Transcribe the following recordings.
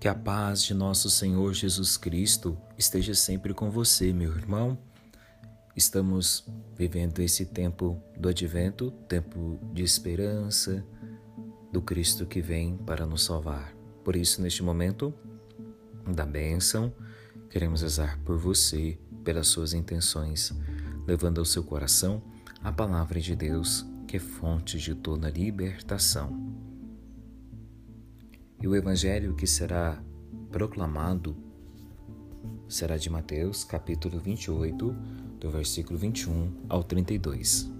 Que a paz de nosso Senhor Jesus Cristo esteja sempre com você, meu irmão. Estamos vivendo esse tempo do advento, tempo de esperança, do Cristo que vem para nos salvar. Por isso, neste momento da bênção, queremos rezar por você, pelas suas intenções, levando ao seu coração a palavra de Deus, que é fonte de toda libertação. E o evangelho que será proclamado será de Mateus, capítulo 28, do versículo 21 ao 32.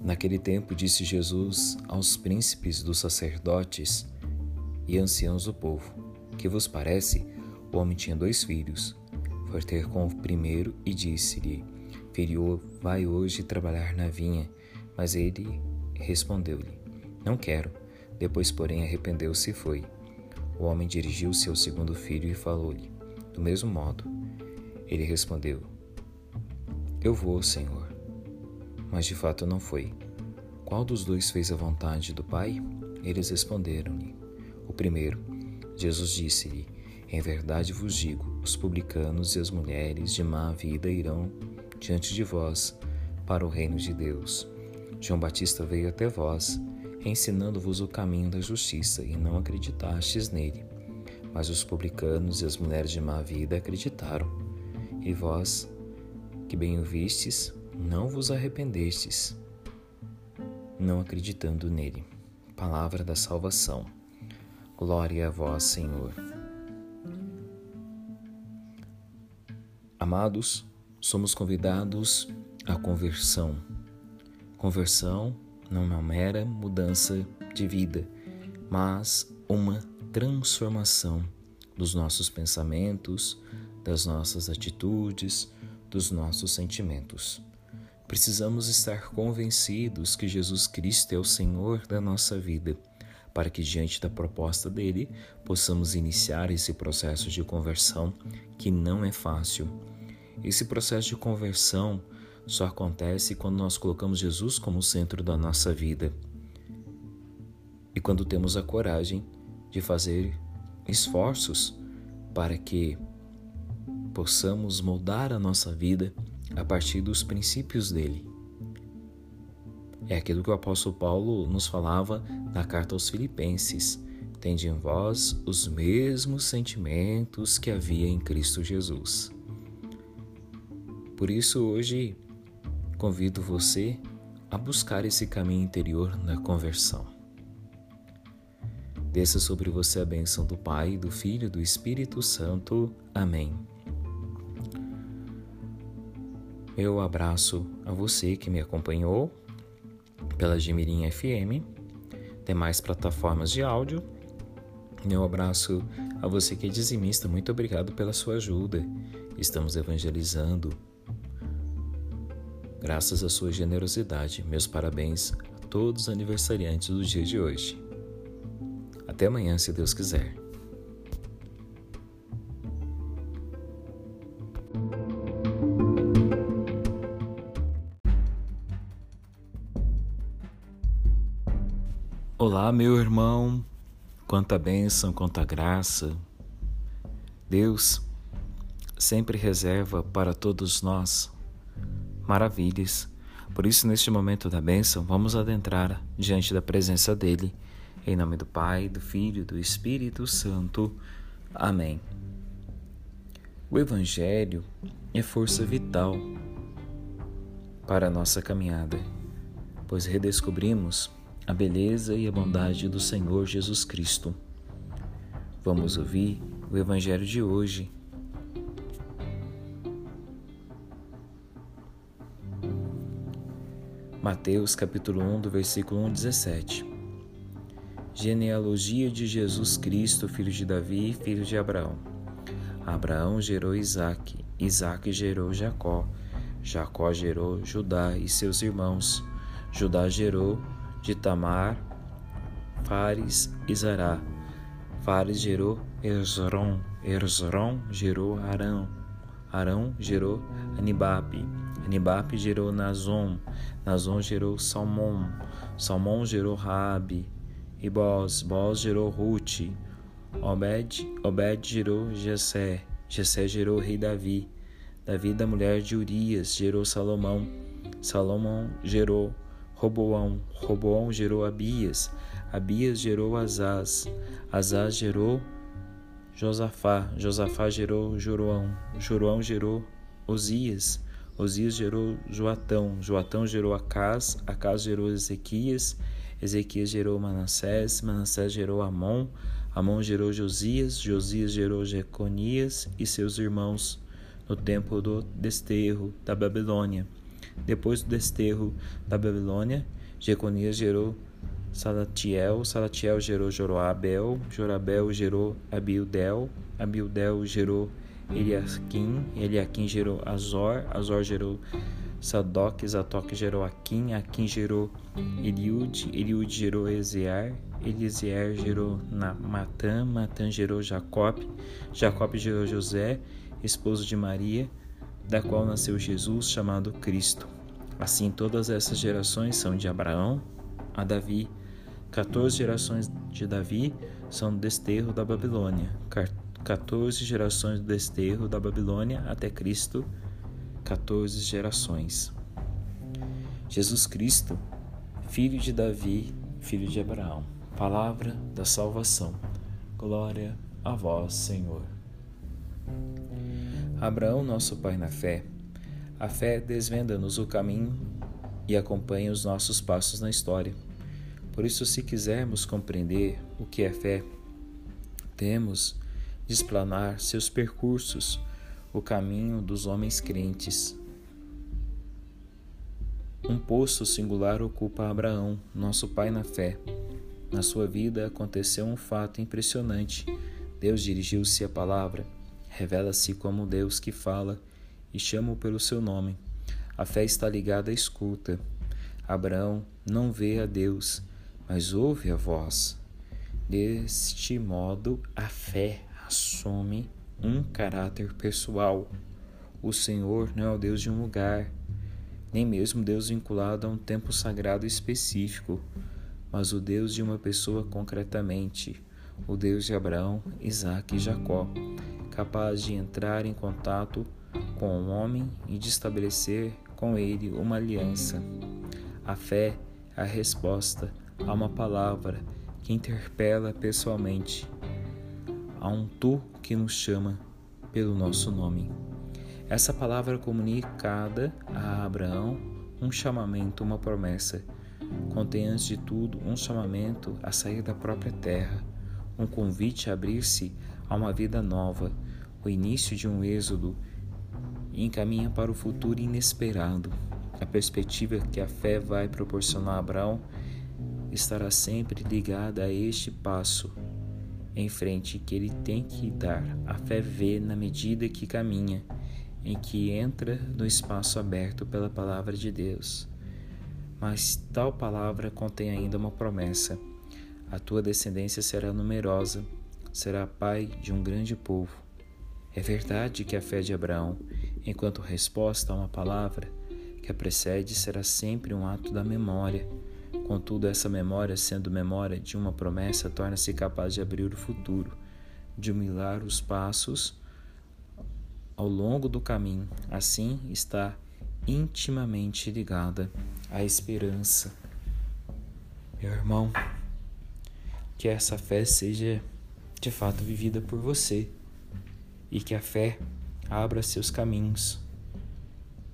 Naquele tempo disse Jesus aos príncipes dos sacerdotes e anciãos do povo: Que vos parece? O homem tinha dois filhos foi ter com o primeiro e disse-lhe: Filho, vai hoje trabalhar na vinha. Mas ele respondeu-lhe: Não quero. Depois, porém, arrependeu-se e foi. O homem dirigiu-se ao segundo filho e falou-lhe: Do mesmo modo. Ele respondeu: Eu vou, Senhor. Mas de fato não foi. Qual dos dois fez a vontade do Pai? Eles responderam-lhe: O primeiro. Jesus disse-lhe: Em verdade vos digo os publicanos e as mulheres de má vida irão diante de vós para o reino de Deus. João Batista veio até vós, ensinando-vos o caminho da justiça, e não acreditastes nele. Mas os publicanos e as mulheres de má vida acreditaram. E vós, que bem o vistes, não vos arrependestes, não acreditando nele. Palavra da salvação. Glória a vós, Senhor. Amados, somos convidados à conversão. Conversão não é uma mera mudança de vida, mas uma transformação dos nossos pensamentos, das nossas atitudes, dos nossos sentimentos. Precisamos estar convencidos que Jesus Cristo é o Senhor da nossa vida, para que, diante da proposta dele, possamos iniciar esse processo de conversão que não é fácil esse processo de conversão só acontece quando nós colocamos Jesus como centro da nossa vida e quando temos a coragem de fazer esforços para que possamos moldar a nossa vida a partir dos princípios dele. É aquilo que o apóstolo Paulo nos falava na carta aos Filipenses: Tende em vós os mesmos sentimentos que havia em Cristo Jesus. Por isso, hoje, convido você a buscar esse caminho interior da conversão. Desça sobre você a bênção do Pai, do Filho e do Espírito Santo. Amém. Meu abraço a você que me acompanhou pela Gemirim FM, demais plataformas de áudio. Meu abraço a você que é dizimista, muito obrigado pela sua ajuda. Estamos evangelizando Graças à sua generosidade, meus parabéns a todos os aniversariantes do dia de hoje. Até amanhã, se Deus quiser. Olá, meu irmão, quanta bênção, quanta graça. Deus sempre reserva para todos nós maravilhas. Por isso, neste momento da bênção, vamos adentrar diante da presença dele. Em nome do Pai, do Filho e do Espírito Santo. Amém. O Evangelho é força vital para a nossa caminhada, pois redescobrimos a beleza e a bondade do Senhor Jesus Cristo. Vamos ouvir o Evangelho de hoje Mateus capítulo 1, do versículo 1 17. Genealogia de Jesus Cristo, filho de Davi, filho de Abraão. Abraão gerou Isaque, Isaque gerou Jacó, Jacó gerou Judá e seus irmãos. Judá gerou de Tamar, Fares e Zará. Fares gerou Esrom, Esrom gerou Arão, Arão gerou Anibape. Anibape gerou Nazon. Nazon gerou Salmão. Salmão gerou Raabe. E Boz. Boz gerou Ruth. Obed, Obed gerou Jessé. Jessé gerou rei Davi. Davi, da mulher de Urias, gerou Salomão. Salomão gerou Roboão. Roboão gerou Abias. Abias gerou Azaz. Azaz gerou Josafá. Josafá gerou Joroão. Joroão gerou Osias. Osias gerou Joatão. Joatão gerou Acás. Acás gerou Ezequias. Ezequias gerou Manassés. Manassés gerou Amon. Amon gerou Josias. Josias gerou Jeconias e seus irmãos no tempo do desterro da Babilônia. Depois do desterro da Babilônia, Jeconias gerou Salatiel, Salatiel gerou Jorobabel, Jorabel gerou Abiudel, Abiudel gerou Eliakim, Eliakim gerou Azor, Azor gerou Sadoc, Zadok gerou Aquim, Aquim gerou Eliud, Eliud gerou Ezear, Eliezer gerou Matã, Matã gerou Jacob, Jacob gerou José, esposo de Maria, da qual nasceu Jesus, chamado Cristo. Assim, todas essas gerações são de Abraão a Davi, 14 gerações de Davi são do desterro da Babilônia, 14 gerações do desterro da Babilônia até Cristo, 14 gerações. Jesus Cristo, filho de Davi, filho de Abraão, palavra da salvação. Glória a vós, Senhor. Abraão, nosso pai na fé, a fé desvenda-nos o caminho e acompanha os nossos passos na história. Por isso, se quisermos compreender o que é fé, temos de explanar seus percursos, o caminho dos homens crentes. Um posto singular ocupa Abraão, nosso pai na fé. Na sua vida aconteceu um fato impressionante. Deus dirigiu-se à palavra, revela-se como Deus que fala e chama-o pelo seu nome. A fé está ligada à escuta. Abraão não vê a Deus, mas ouve a voz. Deste modo, a fé assume um caráter pessoal. O Senhor não é o Deus de um lugar, nem mesmo Deus vinculado a um tempo sagrado específico, mas o Deus de uma pessoa concretamente, o Deus de Abraão, Isaac e Jacó, capaz de entrar em contato com o homem e de estabelecer com ele uma aliança. A fé é a resposta a uma palavra que interpela pessoalmente, a um tu que nos chama pelo nosso nome. Essa palavra comunicada a Abraão um chamamento, uma promessa. Contém antes de tudo um chamamento a sair da própria terra, um convite a abrir-se a uma vida nova, o início de um êxodo e encaminha para o futuro inesperado. A perspectiva que a fé vai proporcionar a Abraão estará sempre ligada a este passo em frente que ele tem que dar. A fé vê na medida que caminha, em que entra no espaço aberto pela palavra de Deus. Mas tal palavra contém ainda uma promessa: a tua descendência será numerosa, será pai de um grande povo. É verdade que a fé de Abraão, enquanto resposta a uma palavra que a precede, será sempre um ato da memória Contudo, essa memória, sendo memória de uma promessa, torna-se capaz de abrir o futuro, de humilhar os passos ao longo do caminho. Assim, está intimamente ligada à esperança. Meu irmão, que essa fé seja de fato vivida por você e que a fé abra seus caminhos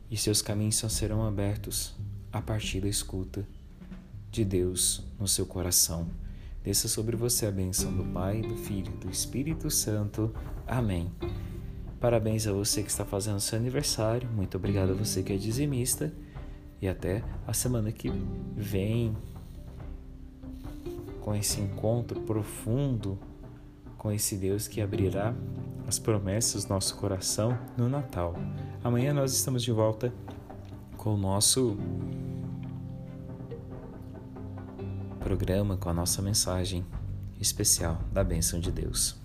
e seus caminhos só serão abertos a partir da escuta de Deus no seu coração. Desça sobre você a bênção do Pai, do Filho e do Espírito Santo. Amém. Parabéns a você que está fazendo seu aniversário. Muito obrigado a você que é dizimista. E até a semana que vem com esse encontro profundo com esse Deus que abrirá as promessas do nosso coração no Natal. Amanhã nós estamos de volta com o nosso programa com a nossa mensagem especial da bênção de Deus.